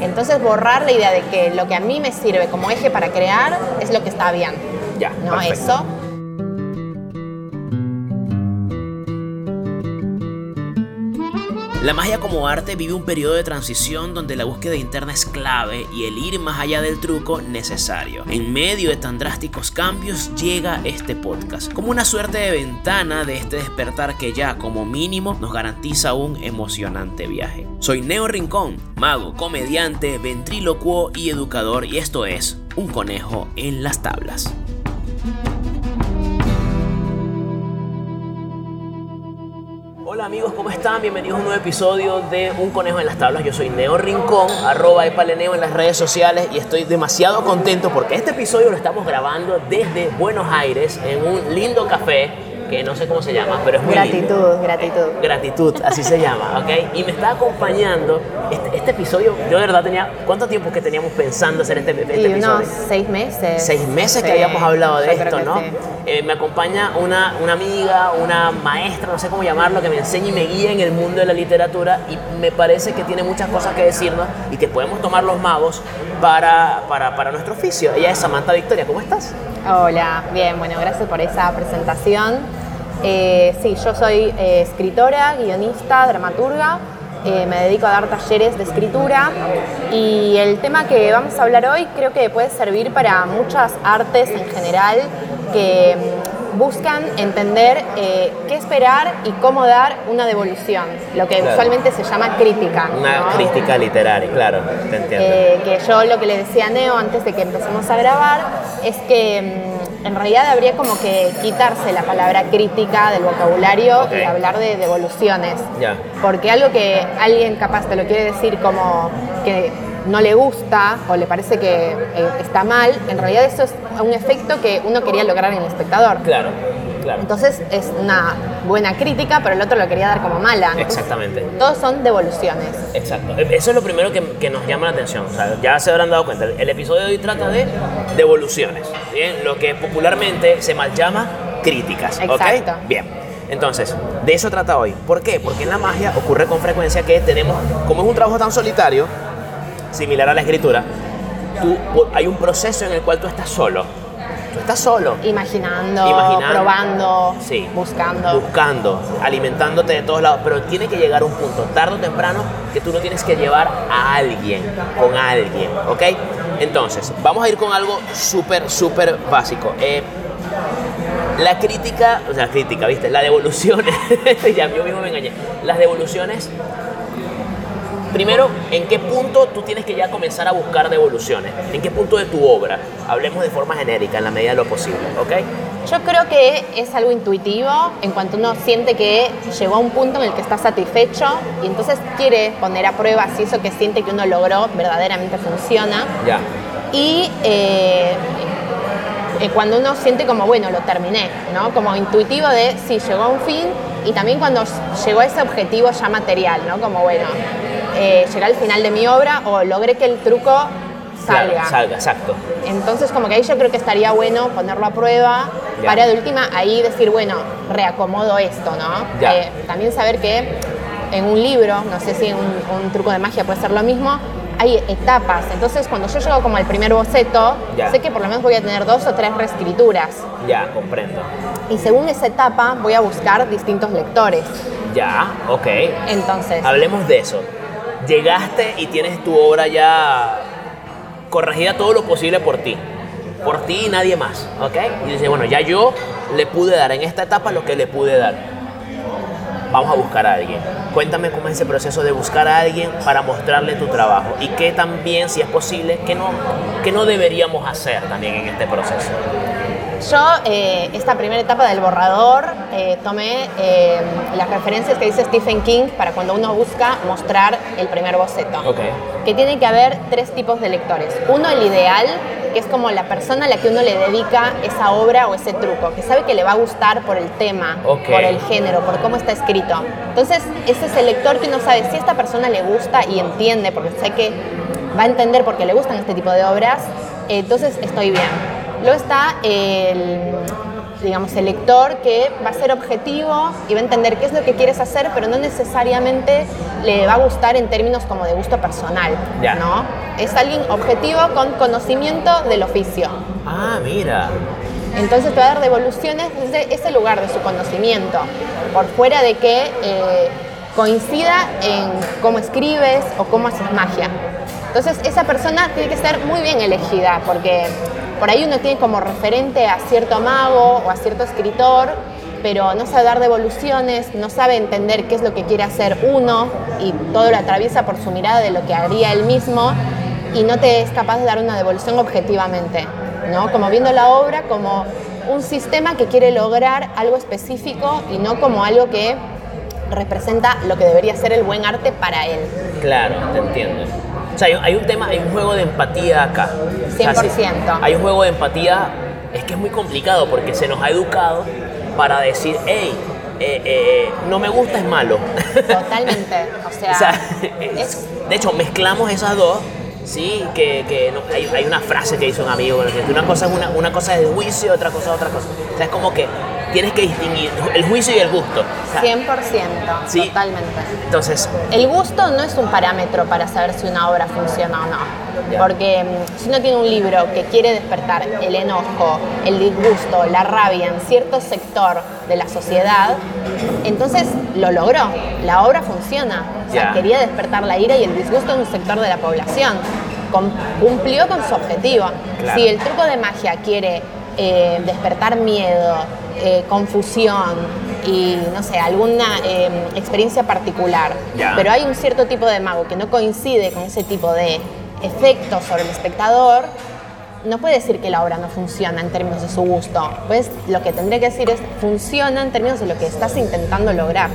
Entonces borrar la idea de que lo que a mí me sirve como eje para crear es lo que está bien. Ya, ¿No? perfecto. Eso. La magia como arte vive un periodo de transición donde la búsqueda interna es clave y el ir más allá del truco necesario. En medio de tan drásticos cambios llega este podcast, como una suerte de ventana de este despertar que ya como mínimo nos garantiza un emocionante viaje. Soy Neo Rincón, mago, comediante, ventrílocuo y educador y esto es Un conejo en las tablas. Hola amigos, ¿cómo están? Bienvenidos a un nuevo episodio de Un Conejo en las Tablas. Yo soy Neo Rincón, arroba epaleneo en las redes sociales y estoy demasiado contento porque este episodio lo estamos grabando desde Buenos Aires en un lindo café que no sé cómo se llama, pero es muy lindo. Gratitud, gratitud. Gratitud, así se llama, ¿ok? Y me está acompañando este, este episodio. Yo de verdad tenía, ¿cuánto tiempo que teníamos pensando hacer este, este Y episodio? unos seis meses. Seis meses que Sí, habíamos hablado de esto, que ¿no? sí. Eh, me acompaña una, una amiga, una maestra, no sé cómo llamarlo, que me enseña y me guía en el mundo de la literatura y me parece que tiene muchas cosas que decirnos y que podemos tomar los magos para, para, para nuestro oficio. Ella es Samantha Victoria, ¿cómo estás? Hola, bien, bueno, gracias por esa presentación. Eh, sí, yo soy eh, escritora, guionista, dramaturga, eh, me dedico a dar talleres de escritura y el tema que vamos a hablar hoy creo que puede servir para muchas artes en general que mm, buscan entender eh, qué esperar y cómo dar una devolución, lo que Claro. usualmente se llama crítica. Una ¿no? crítica literaria, claro, te entiendo. Eh, que yo lo que le decía a Neo antes de que empecemos a grabar es que mm, en realidad habría como que quitarse la palabra crítica del vocabulario y hablar de devoluciones. Porque algo que alguien capaz te lo quiere decir como que no le gusta o le parece que eh, está mal, en realidad eso es un efecto que uno quería lograr en el espectador. Claro, claro. Entonces es una buena crítica, pero el otro lo quería dar como mala. Entonces, Exactamente. Todos son devoluciones. Exacto. E, Eso es lo primero que, que nos llama la atención. O sea, ya se habrán dado cuenta. El episodio de hoy trata de devoluciones. Bien, lo que popularmente se mal llama críticas. Exacto. Bien. Entonces, de eso trata hoy. ¿Por qué? Porque en la magia ocurre con frecuencia que tenemos, como es un trabajo tan solitario, similar a la escritura, tú, hay un proceso en el cual tú estás solo. Tú estás solo. Imaginando, Imaginando. probando, Sí. buscando. Buscando, alimentándote de todos lados, pero tiene que llegar un punto, tarde o temprano, que tú lo tienes que llevar a alguien, con alguien, ¿ok? Entonces, vamos a ir con algo súper, súper básico. Eh, la crítica, o sea, crítica, ¿viste? La devolución, ya yo mismo me engañé. Las devoluciones, primero, ¿en qué punto tú tienes que ya comenzar a buscar devoluciones? ¿En qué punto de tu obra? Hablemos de forma genérica, en la medida de lo posible, ¿ok? Yo creo que es algo intuitivo en cuanto uno siente que llegó a un punto en el que está satisfecho y entonces quiere poner a prueba si eso que siente que uno logró verdaderamente funciona. Ya. Y eh, eh, cuando uno siente como, bueno, lo terminé, ¿no? Como intuitivo de, sí, llegó a un fin y también cuando llegó a ese objetivo ya material, ¿no? Como, bueno, eh, llegué al final de mi obra o logré que el truco salga. Claro, salga, exacto. Entonces, como que ahí yo creo que estaría bueno ponerlo a prueba Ya. para de última ahí decir, bueno, reacomodo esto, ¿no? Ya. Eh, también saber que en un libro, no sé si en un, un truco de magia puede ser lo mismo, hay etapas. Entonces, cuando yo llego como al primer boceto, Ya. sé que por lo menos voy a tener dos o tres reescrituras. Ya, comprendo. Y según esa etapa, voy a buscar distintos lectores. Ya, ok. Entonces, Hablemos de eso. Llegaste y tienes tu obra ya corregida todo lo posible por ti. Por ti y nadie más, ¿ok? Y dices, bueno, ya yo le pude dar en esta etapa lo que le pude dar. Vamos a buscar a alguien. Cuéntame cómo es ese proceso de buscar a alguien para mostrarle tu trabajo y qué también, si es posible, qué no, qué no deberíamos hacer también en este proceso. Yo, eh, esta primera etapa del borrador, eh, tomé eh, las referencias que dice Stephen King para cuando uno busca mostrar el primer boceto. Ok. Que tiene que haber tres tipos de lectores. Uno, el ideal, que es como la persona a la que uno le dedica esa obra o ese truco, que sabe que le va a gustar por el tema, Ok. por el género, por cómo está escrito. Entonces, ese es el lector que uno sabe si a esta persona le gusta y entiende, porque sé que va a entender por qué le gustan este tipo de obras, entonces estoy bien. Luego está el, digamos, el lector que va a ser objetivo y va a entender qué es lo que quieres hacer, pero no necesariamente le va a gustar en términos como de gusto personal, Ya. ¿no? Es alguien objetivo con conocimiento del oficio. Ah, mira. Entonces te va a dar devoluciones desde ese lugar de su conocimiento, por fuera de que eh, coincida en cómo escribes o cómo haces magia. Entonces esa persona tiene que ser muy bien elegida, porque por ahí uno tiene como referente a cierto mago o a cierto escritor, pero no sabe dar devoluciones, no sabe entender qué es lo que quiere hacer uno y todo lo atraviesa por su mirada de lo que haría él mismo y no te es capaz de dar una devolución objetivamente, ¿no? Como viendo la obra como un sistema que quiere lograr algo específico y no como algo que representa lo que debería ser el buen arte para él. Claro, te entiendo. O sea, hay, hay un tema, hay un juego de empatía acá. O sea, sí, 100%. hay un juego de empatía, es que es muy complicado porque se nos ha educado para decir, hey, eh, eh, no me gusta es malo. Totalmente. O sea, O sea, es- de hecho, mezclamos esas dos, sí, que, que no- hay, hay una frase que hizo un amigo, que una cosa es una, una cosa es el juicio, otra cosa es otra cosa. O sea, es como que tienes que distinguir el juicio y el gusto. O sea, 100%, Sí. totalmente. entonces, El gusto no es un parámetro para saber si una obra funciona o no. Porque mm, si uno tiene un libro que quiere despertar el enojo, el disgusto, la rabia en cierto sector de la sociedad, entonces lo logró. La obra funciona. O sea, quería despertar la ira y el disgusto en un sector de la población. Com- cumplió con su objetivo. Claro. Si el truco de magia quiere eh, despertar miedo, eh, confusión y, no sé, alguna eh, experiencia particular, pero hay un cierto tipo de mago que no coincide con ese tipo de efectos sobre el espectador, no puede decir que la obra no funciona en términos de su gusto. Pues lo que tendría que decir es funciona en términos de lo que estás intentando lograr.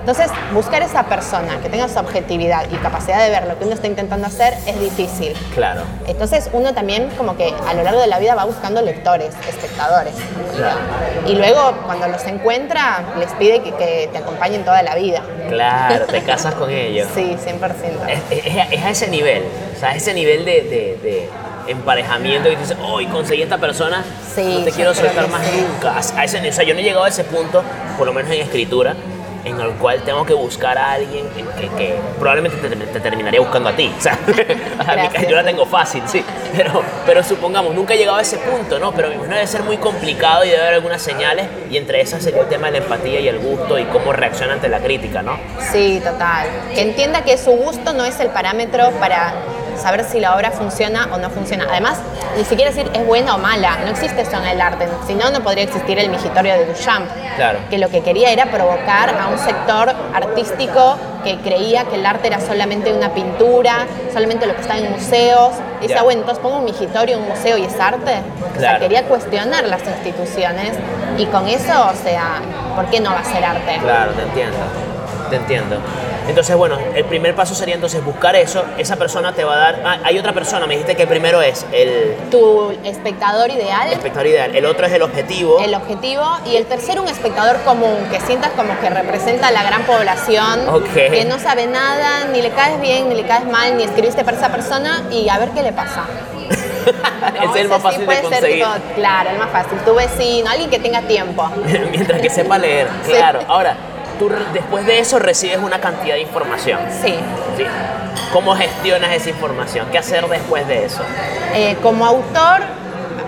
Entonces, buscar esa persona que tenga esa objetividad y capacidad de ver lo que uno está intentando hacer es difícil. claro. Entonces uno también como que a lo largo de la vida va buscando lectores, espectadores. Claro. Y luego cuando los encuentra les pide que, que te acompañen toda la vida. Claro, te casas con ellos. Sí, 100%. Es, es- es a ese nivel, o sea, ese nivel de, de- de emparejamiento que dices, hoy conseguí esta persona, Sí, no te quiero soltar más sí. nunca. A- ese- o sea, yo no he llegado a ese punto, por lo menos en escritura, en el cual tengo que buscar a alguien que, que probablemente te, te terminaría buscando a ti. O sea, Gracias. yo la tengo fácil, sí. Pero, pero supongamos, nunca he llegado a ese punto, ¿no? Pero me imagino debe ser muy complicado y debe haber algunas señales, y entre esas sería el tema de la empatía y el gusto y cómo reacciona ante la crítica, ¿no? Sí, total. Que entienda que su gusto no es el parámetro para saber si la obra funciona o no funciona. Además, ni siquiera decir es buena o mala. No existe eso en el arte. Si no, no podría existir el migitorio de Duchamp. Claro. Que lo que quería era provocar a un sector artístico que creía que el arte era solamente una pintura, solamente lo que está en museos. Y decía, bueno, entonces pongo un migitorio un museo y es arte. O sea, Claro. quería cuestionar las instituciones y con eso, o sea, ¿por qué no va a ser arte? Claro, te entiendo. Te entiendo. Entonces, bueno, el primer paso sería entonces buscar eso. Esa persona te va a dar. Ah, hay otra persona, me dijiste que el primero es el Tu espectador ideal, espectador ideal, el otro es el objetivo. el objetivo, y el tercero un espectador común, que sientas como que representa a la gran población, Ok. que no sabe nada, ni le caes bien, ni le caes mal, ni escribiste para esa persona, y a ver qué le pasa. Ese es el más sí fácil de puede ser conseguir. tipo, claro, el más fácil. Tu vecino, alguien que tenga tiempo. Mientras que sepa leer. Sí. Claro. Ahora, tú después de eso recibes una cantidad de información. Sí. ¿sí? ¿Cómo gestionas esa información? ¿Qué hacer después de eso? Eh, como autor,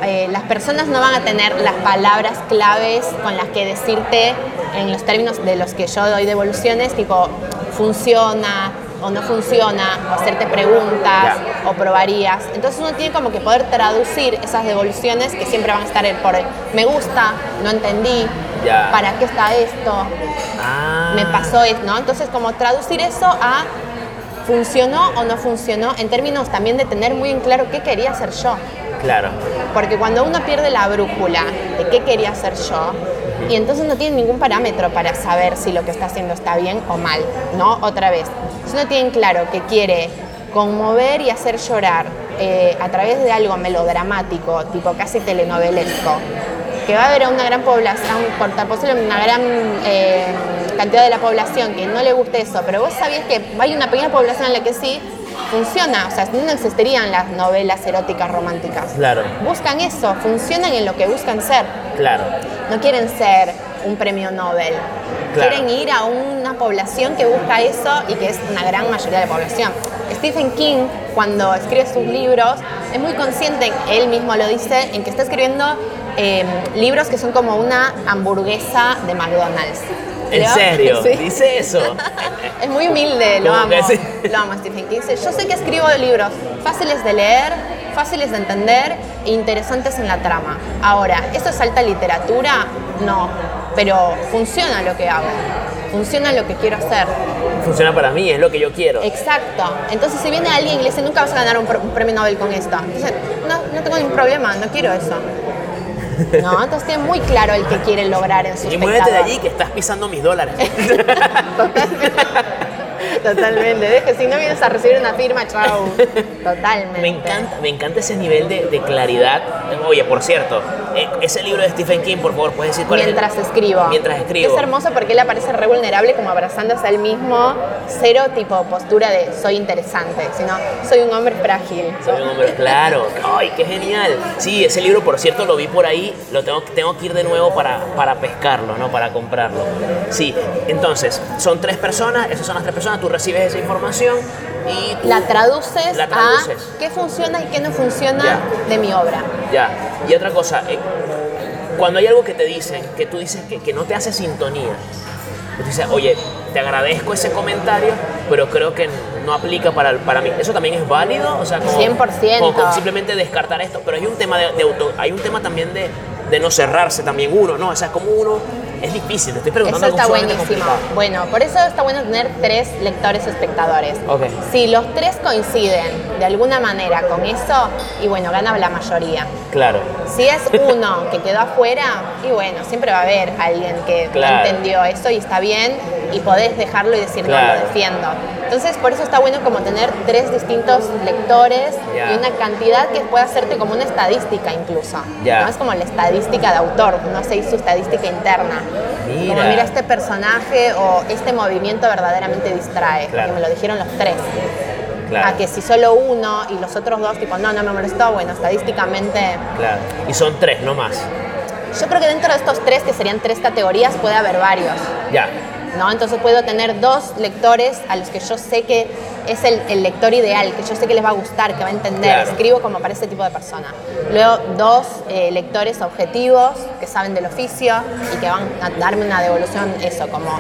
eh, las personas no van a tener las palabras claves con las que decirte en los términos de los que yo doy devoluciones, tipo funciona o no funciona, o hacerte preguntas o probarías. Entonces uno tiene como que poder traducir esas devoluciones que siempre van a estar el por el me gusta, no entendí, para qué está esto, Ah. me pasó esto, ¿no? Entonces, como traducir eso a funcionó o no funcionó, en términos también de tener muy en claro qué quería hacer yo. Claro. Porque cuando uno pierde la brújula de qué quería hacer yo, y entonces no tiene ningún parámetro para saber si lo que está haciendo está bien o mal, ¿no? Otra vez, si uno tiene en claro que quiere conmover y hacer llorar eh, a través de algo melodramático, tipo casi telenovelesco, que va a haber a una gran población, por una gran eh, cantidad de la población que no le guste eso, pero vos sabías que hay una pequeña población en la que sí funciona, o sea, no existirían las novelas eróticas románticas. Claro. Buscan eso, funcionan en lo que buscan ser. Claro. No quieren ser un premio Nobel. Claro. Quieren ir a una población que busca eso y que es una gran mayoría de la población. Stephen King, cuando escribe sus libros, es muy consciente, él mismo lo dice, en que está escribiendo eh, libros que son como una hamburguesa de McDonald's. ¿En serio? Sí. ¿Dice eso? Es muy humilde, lo ¿Cómo amo. sí? Lo amo, Stephen King. Yo sé que escribo libros fáciles de leer, fáciles de entender e interesantes en la trama. Ahora, ¿esto es alta literatura? No, pero funciona lo que hago. Funciona lo que quiero hacer. Funciona para mí, es lo que yo quiero. Exacto. Entonces, si viene alguien y le dice, nunca vas a ganar un, pr- un premio Nobel con esto. Entonces, no, no tengo ningún problema, no quiero eso. No, entonces tiene muy claro el que quiere lograr en su Y muévete de allí que estás pisando mis dólares. Totalmente. Deje, si no vienes a recibir una firma, chao. Totalmente. Me encanta, me encanta ese nivel de, de claridad. Oye, por cierto, ese libro de Stephen King, por favor, puedes decir cuál es el- Mientras escribo. Mientras escribo. Es hermoso porque él aparece re vulnerable, como abrazándose a él mismo. Cero tipo postura de soy interesante, sino soy un hombre frágil. Soy un hombre, claro. Ay, qué genial. Sí, ese libro, por cierto, lo vi por ahí. Lo tengo, tengo que ir de nuevo para, para pescarlo, ¿no? Para comprarlo. Sí, entonces, son tres personas, esas son las tres personas, tú recibes esa información y tú- La traduces, La traduces. a qué funciona y qué no funciona Ya. de mi obra. Ya. Y otra cosa, eh, cuando hay algo que te dicen, que tú dices que, que no te hace sintonía, tú dices, oye, te agradezco ese comentario, pero creo que no aplica para, para mí. ¿Eso también es válido? O sea, como, 100%. como- como simplemente descartar esto, pero hay un tema de, de auto, hay un tema también de, de no cerrarse también uno, ¿no? O sea, como uno, es difícil, te estoy preguntando Eso está buenísimo. complicado. Bueno, por eso está bueno tener tres lectores espectadores. Ok. Si los tres coinciden de alguna manera con eso, y bueno, gana la mayoría. Claro. Si es uno que quedó afuera, y bueno, siempre va a haber alguien que Claro. entendió eso y está bien, y podés dejarlo y decir, no, lo defiendo. Entonces, por eso está bueno como tener tres distintos lectores Ya. y una cantidad que pueda hacerte como una estadística incluso. Ya. No es como la estadística de autor, no sé su estadística interna. Mira. Como mira este personaje o este movimiento verdaderamente distrae, Claro. porque me lo dijeron los tres. Claro. A que si solo uno y los otros dos, tipo, no, no me molestó, bueno, estadísticamente Claro. Y son tres, no más. yo creo que dentro de estos tres, que serían tres categorías, puede haber varios. Ya. ¿No? Entonces puedo tener dos lectores a los que yo sé que es el, el lector ideal, que yo sé que les va a gustar, que va a entender. Claro. Escribo como para ese tipo de persona. Luego dos eh, lectores objetivos que saben del oficio y que van a darme una devolución, eso, como,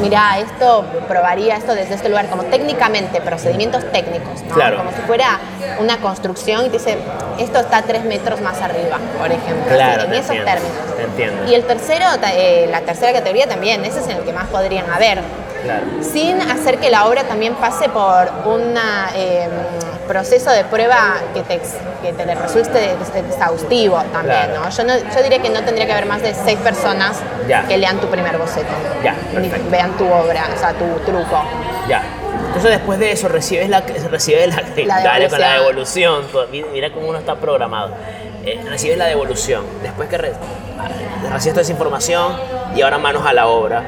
mira, esto probaría esto desde este lugar, como técnicamente, procedimientos técnicos, ¿no? Claro. Como si fuera una construcción y te dice, esto está tres metros más arriba, por ejemplo. Claro, en esos entiendo, términos. te entiendo. Y el tercero, eh, la tercera categoría también, ese es en el que más podrían haber. Claro. Sin hacer que la obra también pase por un proceso de prueba que te, que te resulte ex- exhaustivo también, Claro. ¿no? Yo, no- yo diría que no tendría que haber más de seis personas Ya. que lean tu primer boceto. Ya, perfecto. vean tu obra, o sea, tu truco. Ya. Entonces después de eso recibes la recibes la, La dale con la devolución. Mira cómo uno está programado. Eh, recibes la devolución. Después que re- recibes toda esa información y ahora manos a la obra.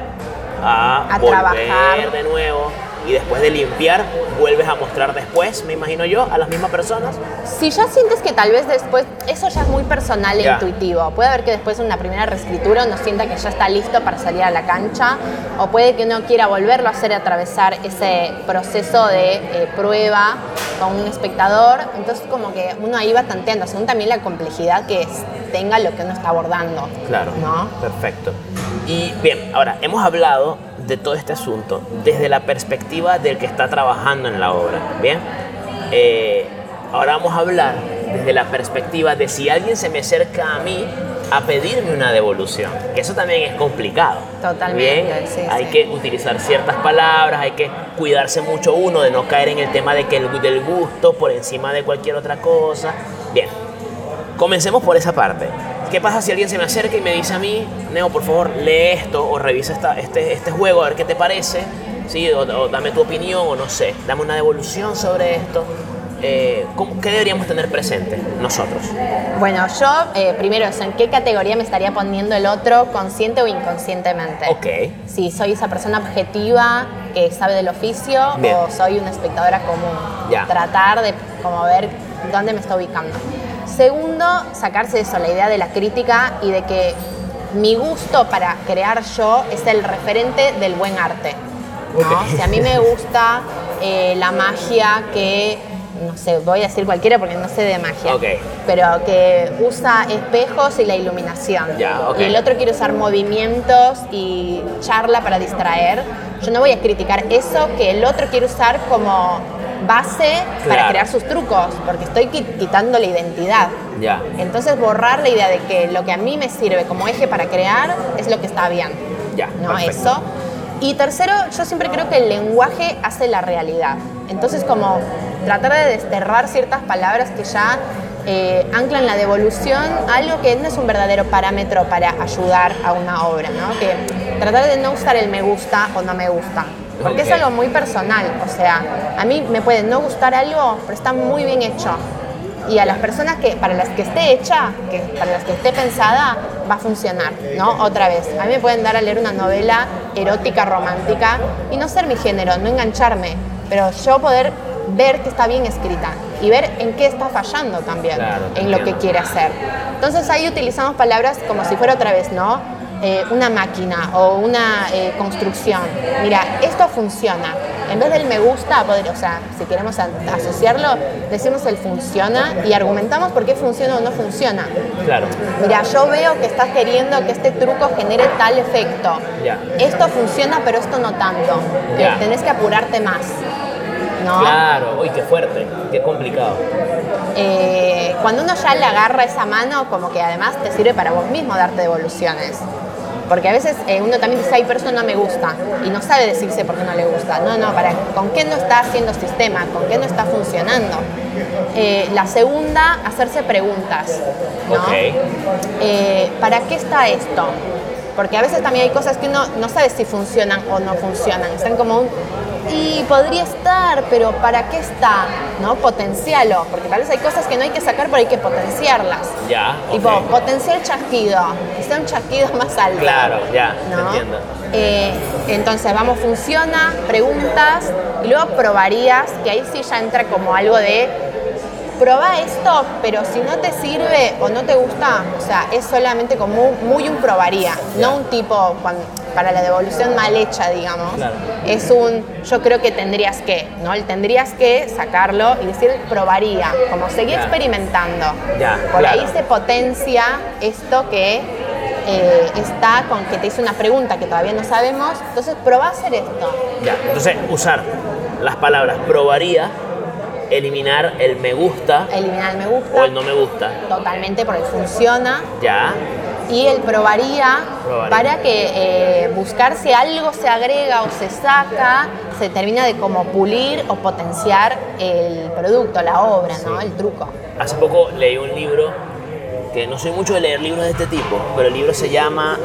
A, A volver trabajar. de nuevo. Y después de limpiar, vuelves a mostrar después, me imagino yo, a las mismas personas. Si ya sientes que tal vez después, eso ya es muy personal e intuitivo. Puede haber que después de una primera reescritura uno sienta que ya está listo para salir a la cancha, o puede que uno quiera volverlo a hacer atravesar ese proceso de eh, prueba con un espectador. Entonces, como que uno ahí va tanteando, según también la complejidad que es- tenga lo que uno está abordando. Claro. ¿No? Perfecto. Y bien, ahora hemos hablado de todo este asunto desde la perspectiva del que está trabajando en la obra. Bien. Eh, ahora vamos a hablar desde la perspectiva de si alguien se me acerca a mí a pedirme una devolución. Que eso también es complicado. Totalmente, Bien. sí, hay sí. que utilizar ciertas palabras, hay que cuidarse mucho uno de no caer en el tema de que el, del gusto por encima de cualquier otra cosa. Bien. Comencemos por esa parte. ¿Qué pasa si alguien se me acerca y me dice a mí, Neo, por favor, lee esto o revisa esta, este, este juego a ver qué te parece? ¿Sí? O, o dame tu opinión o no sé, dame una devolución sobre esto. Eh, ¿cómo- ¿Qué deberíamos tener presente nosotros? Bueno, yo eh, primero, ¿en qué categoría me estaría poniendo el otro, consciente o inconscientemente? Ok. Si soy esa persona objetiva que sabe del oficio Bien. o soy una espectadora común. Ya. Tratar de como ver dónde me está ubicando. Segundo, sacarse eso, la idea de la crítica y de que mi gusto para crear yo es el referente del buen arte. ¿no? Si a mí me gusta eh, la magia que, no sé, voy a decir cualquiera porque no sé de magia, Ok. pero que usa espejos y la iluminación. Ya, ok. Y el otro quiere usar movimientos y charla para distraer. Yo no voy a criticar eso que el otro quiere usar como base para crear sus trucos, porque estoy qui- quitando la identidad. Ya. Entonces borrar la idea de que lo que a mí me sirve como eje para crear es lo que está bien. Ya, ¿no? perfecto. Eso. Y tercero, yo siempre creo que el lenguaje hace la realidad. Entonces como tratar de desterrar ciertas palabras que ya eh, anclan la devolución a algo que no es un verdadero parámetro para ayudar a una obra, ¿no? Que tratar de no usar el me gusta o no me gusta. Porque es algo muy personal, o sea, a mí me puede no gustar algo, pero está muy bien hecho. Y a las personas que, para las que esté hecha, que para las que esté pensada, va a funcionar, ¿no? Otra vez, a mí me pueden dar a leer una novela erótica, romántica, y no ser mi género, no engancharme, pero yo poder ver que está bien escrita y ver en qué está fallando también, Claro, en lo que quiere hacer. Entonces ahí utilizamos palabras como si fuera otra vez, ¿no? Eh, una máquina o una eh, construcción. Mira, esto funciona. En vez del me gusta, poder, o sea, si queremos asociarlo, decimos el funciona y argumentamos por qué funciona o no funciona. Claro. Mira, yo veo que estás queriendo que este truco genere tal efecto. Ya. Esto funciona, pero esto no tanto. Ya. tenés que apurarte más. ¿No? Claro, uy, qué fuerte, qué complicado. Eh, cuando uno ya le agarra esa mano, como que además te sirve para vos mismo darte devoluciones. Porque a veces eh, uno también dice, ay, pero eso no me gusta. Y no sabe decirse por qué no le gusta. No, no, para, ¿con qué no está haciendo sistema? ¿Con qué no está funcionando? Eh, la segunda, hacerse preguntas. ¿no? Eh, ¿Para qué está esto? Porque a veces también hay cosas que uno no sabe si funcionan o no funcionan. Están como un... Y podría estar, pero ¿para qué está? ¿No? Potencialo. Porque tal vez hay cosas que no hay que sacar, pero hay que potenciarlas. Ya, Tipo, ok. potenciar el chasquido. Que sea un chasquido más alto. Claro, ya, entiendo. Eh, entonces, vamos, funciona, preguntas, y luego probarías, que ahí sí ya entra como algo de probá esto, pero si no te sirve o no te gusta, o sea, es solamente como muy un probaría, no un tipo para la devolución mal hecha, digamos. Claro. Es un yo creo que tendrías que, ¿no? El tendrías que sacarlo y decir probaría, como seguir Ya. experimentando. Ya, Por claro. ahí se potencia esto que eh, está con que te hice una pregunta que todavía no sabemos, entonces probá a hacer esto. Ya, entonces usar las palabras probaría, eliminar el me gusta Eliminar el me gusta. o el no me gusta. Totalmente porque funciona. Ya, Y el probaría, Probaría. para que eh, buscar si algo se agrega o se saca, se termina de como pulir o potenciar el producto, la obra, ¿no? El truco. hace poco leí un libro que no soy mucho de leer libros de este tipo, pero el libro se llama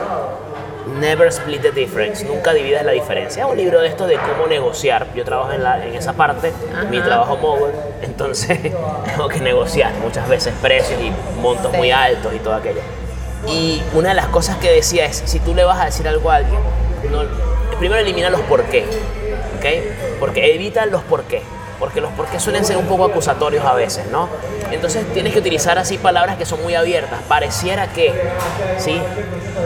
Never Split the Difference, nunca dividas la diferencia. Es un libro de esto de cómo negociar. Yo trabajo en, la- en esa parte, mi Ajá. trabajo móvil, entonces tengo que negociar muchas veces precios y montos Sí. muy altos y todo aquello. Y una de las cosas que decía es, si tú le vas a decir algo a alguien, primero elimina los por qué. Porque evita los por qué, porque los por qué suelen ser un poco acusatorios a veces, ¿no? Entonces tienes que utilizar así palabras que son muy abiertas, pareciera que, ¿sí?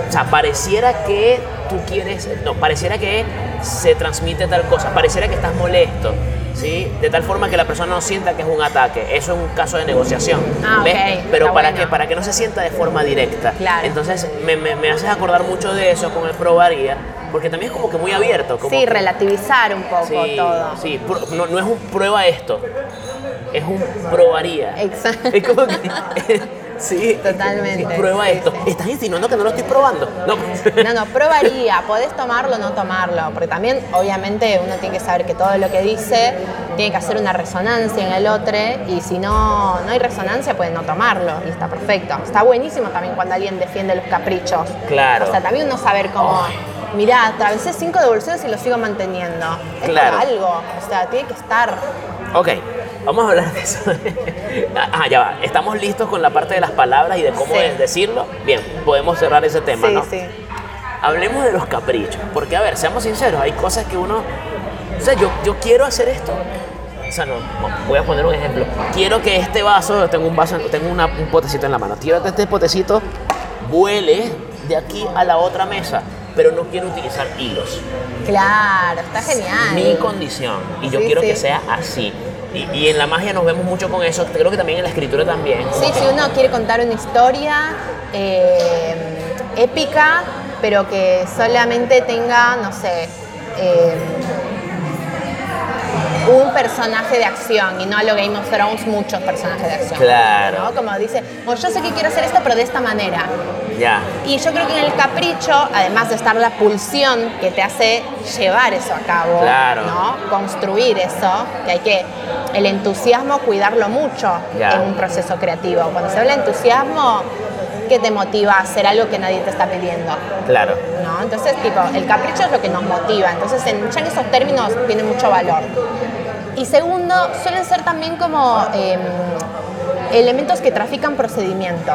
O sea, pareciera que tú quieres, no, pareciera que se transmite tal cosa, pareciera que estás molesto, ¿sí? De tal forma que la persona no sienta que es un ataque, eso es un caso de negociación, Ah, ¿ves? Pero para bueno. que para que no se sienta de forma directa. Claro. Entonces me, me, me haces acordar mucho de eso con el probaría, porque también es como que muy abierto. Como Sí, que- relativizar un poco sí, todo. sí, no, no es un prueba esto, es un probaría. Exacto. Es como que, sí, Totalmente, prueba esto. Estás insinuando que no lo estoy probando. No. No, no, probaría, podés tomarlo o no tomarlo, porque también obviamente uno tiene que saber que todo lo que dice tiene que hacer una resonancia en el otro y si no, no hay resonancia puede no tomarlo y está perfecto. Está buenísimo también cuando alguien defiende los caprichos. Claro. O sea, también uno saber cómo, mirá, atravesé cinco devoluciones y lo sigo manteniendo. Es Claro. algo, o sea, tiene que estar. Ok, vamos a hablar de eso. Ah, ya va. Estamos listos con la parte de las palabras y de cómo Sí. decirlo. Bien, podemos cerrar ese tema, sí, ¿no? sí. Hablemos de los caprichos, porque a ver, seamos sinceros, hay cosas que uno, o sea, yo, yo quiero hacer esto, o sea, no, voy a poner un ejemplo, quiero que este vaso, tengo un vaso, tengo una- un potecito en la mano, quiero que este potecito vuele de aquí a la otra mesa, pero no quiero utilizar hilos. Claro, está genial. Mi condición. Y yo Sí, quiero sí. que sea así. Y, en la magia nos vemos mucho con eso. Creo que también en la escritura también. Sí, si uno quiere contar una historia eh, épica, pero que solamente tenga, no sé, eh, un personaje de acción y no a lo Game of Thrones muchos personajes de acción. Claro. ¿no? Como dice, bueno, yo sé que quiero hacer esto, pero de esta manera. Ya. Y yo creo que en el capricho, además de estar la pulsión que te hace llevar eso a cabo, Claro. ¿no? construir eso, que hay que, el entusiasmo, cuidarlo mucho Ya. en un proceso creativo. Cuando se habla de entusiasmo, ¿qué te motiva a hacer algo que nadie te está pidiendo? Claro. ¿no? Entonces, tipo, el capricho es lo que nos motiva. Entonces, en, ya en esos términos tiene mucho valor. Y segundo, suelen ser también como em, elementos que trafican procedimiento.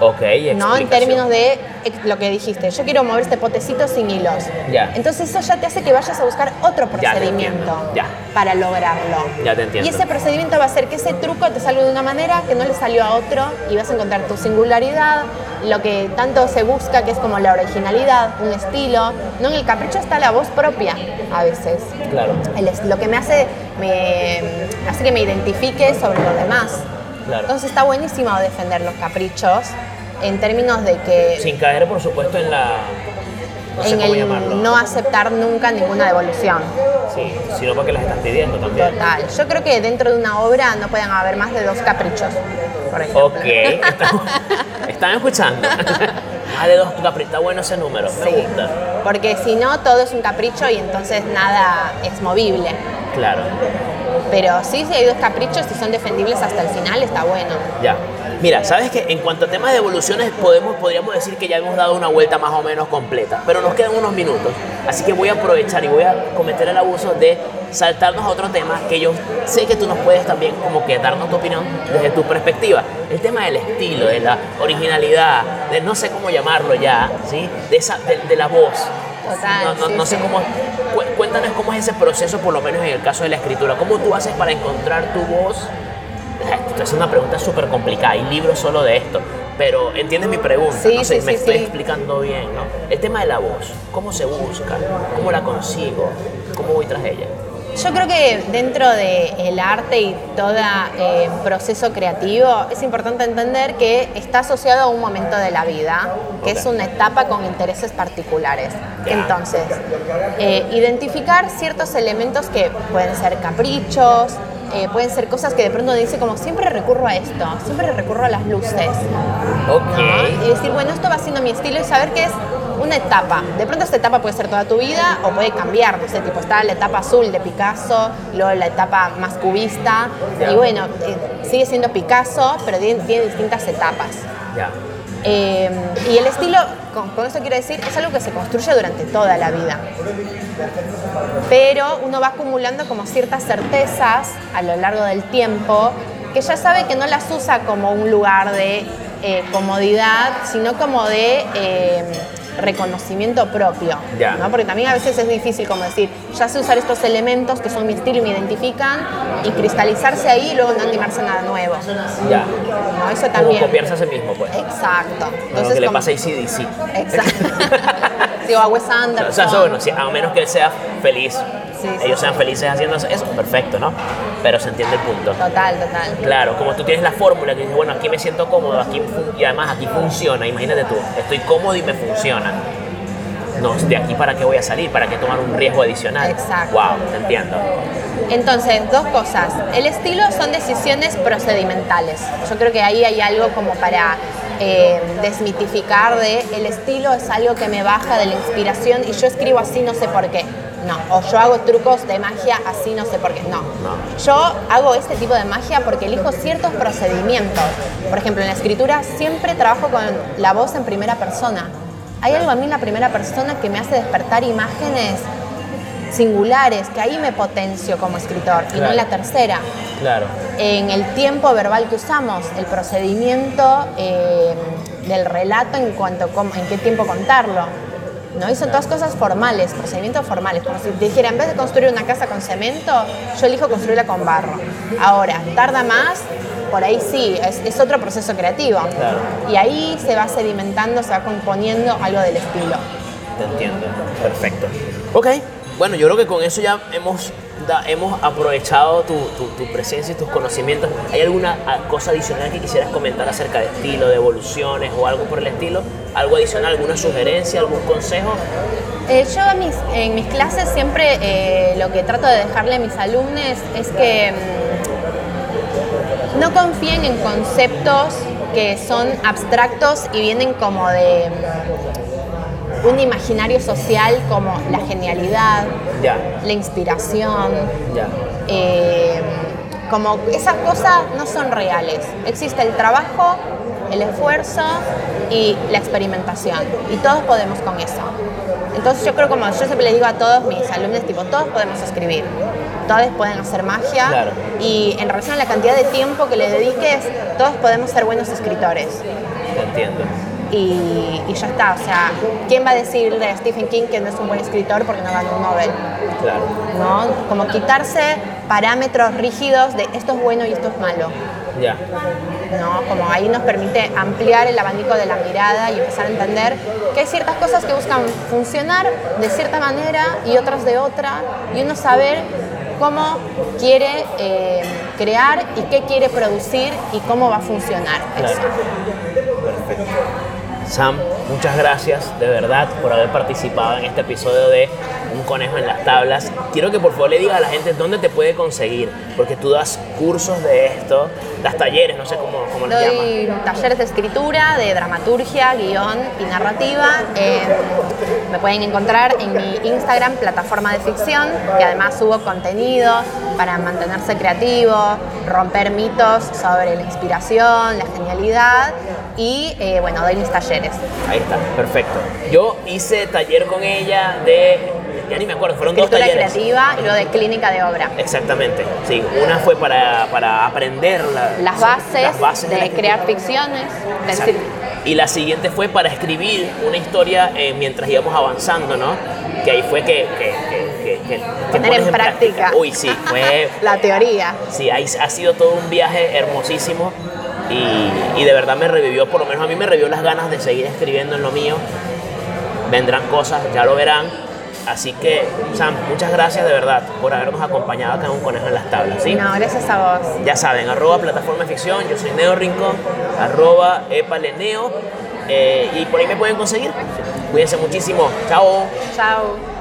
Ok, ¿no? En términos de lo que dijiste, yo quiero mover este potecito sin hilos. Ya. Entonces eso ya te hace que vayas a buscar otro Ya procedimiento entiendo, ya. para lograrlo. Ya te entiendo. Y ese procedimiento va a hacer que ese truco te salga de una manera que no le salió a otro y vas a encontrar tu singularidad, lo que tanto se busca que es como la originalidad, un estilo. No en el capricho está la voz propia a veces. Claro. El lo que me hace, me hace que me identifique sobre los demás. Claro. Entonces está buenísimo defender los caprichos en términos de que Sin caer, por supuesto, en la. No sé en cómo el llamarlo. no aceptar nunca ninguna devolución. Sí, sino porque las estás pidiendo también. Total. Yo creo que dentro de una obra no pueden haber más de dos caprichos, por ejemplo. Ok, estamos- están escuchando. Más de dos caprichos, está bueno ese número, me gusta. Porque si no, todo es un capricho y entonces nada es movible. Claro, Pero sí, si hay dos caprichos y son defendibles hasta el final, está bueno. ya. Mira, sabes que en cuanto a temas de evoluciones, podemos, podríamos decir que ya hemos dado una vuelta más o menos completa, pero nos quedan unos minutos. Así que voy a aprovechar y voy a cometer el abuso de saltarnos a otro tema que yo sé que tú nos puedes también como que darnos tu opinión desde tu perspectiva. El tema del estilo, de la originalidad, de no sé cómo llamarlo ya, ¿sí? De, esa, de, de la voz. Total, No, no- sí, no sé sí. cómo. cu- Cuéntanos cómo es ese proceso, por lo menos en el caso de la escritura. ¿Cómo tú haces para encontrar tu voz? Esta es una pregunta súper complicada. Hay libros solo de esto. Pero entiendes mi pregunta. Sí, no sé, me estoy explicando bien, ¿no? El tema de la voz. ¿Cómo se busca? ¿Cómo la consigo? ¿Cómo voy tras ella? Yo creo que dentro del arte y todo proceso creativo es importante entender que está asociado a un momento de la vida, que es una etapa con intereses particulares. Entonces, eh, identificar ciertos elementos que pueden ser caprichos, eh, pueden ser cosas que de pronto dice como siempre recurro a esto, siempre recurro a las luces. Y decir, bueno, esto va siendo mi estilo y saber que es una etapa. De pronto esta etapa puede ser toda tu vida o puede cambiar, no sé, tipo está la etapa azul de Picasso, luego la etapa más cubista, y bueno, eh, sigue siendo Picasso, pero tiene, tiene distintas etapas. Ya. Eh, y el estilo, con, con eso quiero decir, es algo que se construye durante toda la vida. Pero uno va acumulando como ciertas certezas a lo largo del tiempo que ya sabe que no las usa como un lugar de eh, comodidad, sino como de eh, reconocimiento propio. ¿no? Porque también a veces es difícil como decir, ya sé usar estos elementos que son mi estilo y me identifican y cristalizarse ahí y luego no animarse a nada nuevo. Ya. ¿no? Eso Como también. copiarse a sí mismo, pues. Exacto. lo que le pasa a ACDC. Exacto. Wes Anderson. O sea, eso, bueno, si- a menos que él sea feliz, Sí, sí, ellos sean felices haciendo eso, perfecto, ¿no? Pero se entiende el punto. Total, total. Claro, como tú tienes la fórmula que dices, bueno, aquí me siento cómodo, aquí y además aquí funciona, imagínate tú, estoy cómodo y me funciona. No, de aquí para qué voy a salir, para qué tomar un riesgo adicional. Exacto. Wow, te entiendo. Entonces, dos cosas. El estilo son decisiones procedimentales. Yo creo que ahí hay algo como para eh, desmitificar de el estilo es algo que me baja de la inspiración y yo escribo así no sé por qué. No, o yo hago trucos de magia así no sé por qué. No. No. Yo hago este tipo de magia porque elijo ciertos procedimientos. Por ejemplo, en la escritura siempre trabajo con la voz en primera persona. Hay algo a mí en la primera persona que me hace despertar imágenes singulares, que ahí me potencio como escritor y no en la tercera. Claro. En el tiempo verbal que usamos, el procedimiento eh, del relato en cuanto a en qué tiempo contarlo. ¿no? Y son todas cosas formales, procedimientos formales. Como si dijera, en vez de construir una casa con cemento, yo elijo construirla con barro. Ahora, tarda más, por ahí sí, es, es otro proceso creativo. Claro. Y ahí se va sedimentando, se va componiendo algo del estilo. Te entiendo. Perfecto. Ok. Bueno, yo creo que con eso ya hemos, hemos aprovechado tu, tu- presencia y tus conocimientos. ¿Hay alguna ah, cosa adicional que quisieras comentar acerca de estilo, de evoluciones o algo por el estilo? ¿Algo adicional, alguna sugerencia, algún consejo? Eh, yo en mis clases siempre eh, lo que trato de dejarle a mis alumnos es que mm, no confíen en conceptos que son abstractos y vienen como de un imaginario social como la genialidad, la inspiración, eh, como esas cosas no son reales. Existe el trabajo, el esfuerzo y la experimentación. Y todos podemos con eso. Entonces yo creo como yo siempre le digo a todos mis alumnos, tipo, todos podemos escribir, todos pueden hacer magia Claro. y en relación a la cantidad de tiempo que le dediques, todos podemos ser buenos escritores. Entiendo. Y, y ya está, o sea, ¿quién va a decir de Stephen King que no es un buen escritor porque no ganó un Nobel? Claro. ¿no? Como quitarse parámetros rígidos de esto es bueno y esto es malo, Ya. ¿no? Como ahí nos permite ampliar el abanico de la mirada y empezar a entender que hay ciertas cosas que buscan funcionar de cierta manera y otras de otra, y uno saber cómo quiere eh, crear y qué quiere producir y cómo va a funcionar Claro. eso. Perfecto. Sam, muchas gracias de verdad por haber participado en este episodio de Un conejo en las tablas. Quiero que por favor le digas a la gente dónde te puede conseguir, porque tú das cursos de esto, das talleres, no sé cómo, cómo les. Doy talleres de escritura, de dramaturgia, guion y narrativa. Eh, me pueden encontrar en mi Instagram, plataforma de ficción, que además subo contenido para mantenerse creativo, romper mitos sobre la inspiración, la genialidad y, eh, bueno, doy mis talleres. Ahí está, perfecto. Yo hice taller con ella de, ya ni me acuerdo, fueron dos talleres. creativa y lo de clínica de obra. Exactamente, sí. Una fue para, para aprender la- Las bases, las bases de, la crear ficciones, decir, Y la siguiente fue para escribir una historia eh, mientras íbamos avanzando, ¿no? Que ahí fue que... que, Poner pones en práctica. Uy, sí, fue... la teoría. Sí, ahí ha sido todo un viaje hermosísimo y, y de verdad me revivió, por lo menos a mí me revivió las ganas de seguir escribiendo en lo mío. Vendrán cosas, ya lo verán. Así que, Sam, muchas gracias de verdad por habernos acompañado acá en Un Conejo en las Tablas, ¿sí? No, gracias a vos. Ya saben, arroba plataforma de ficción, yo soy Neo Rincón, arroba epaleneo, eh, y por ahí me pueden conseguir. Cuídense muchísimo, chao. Chao.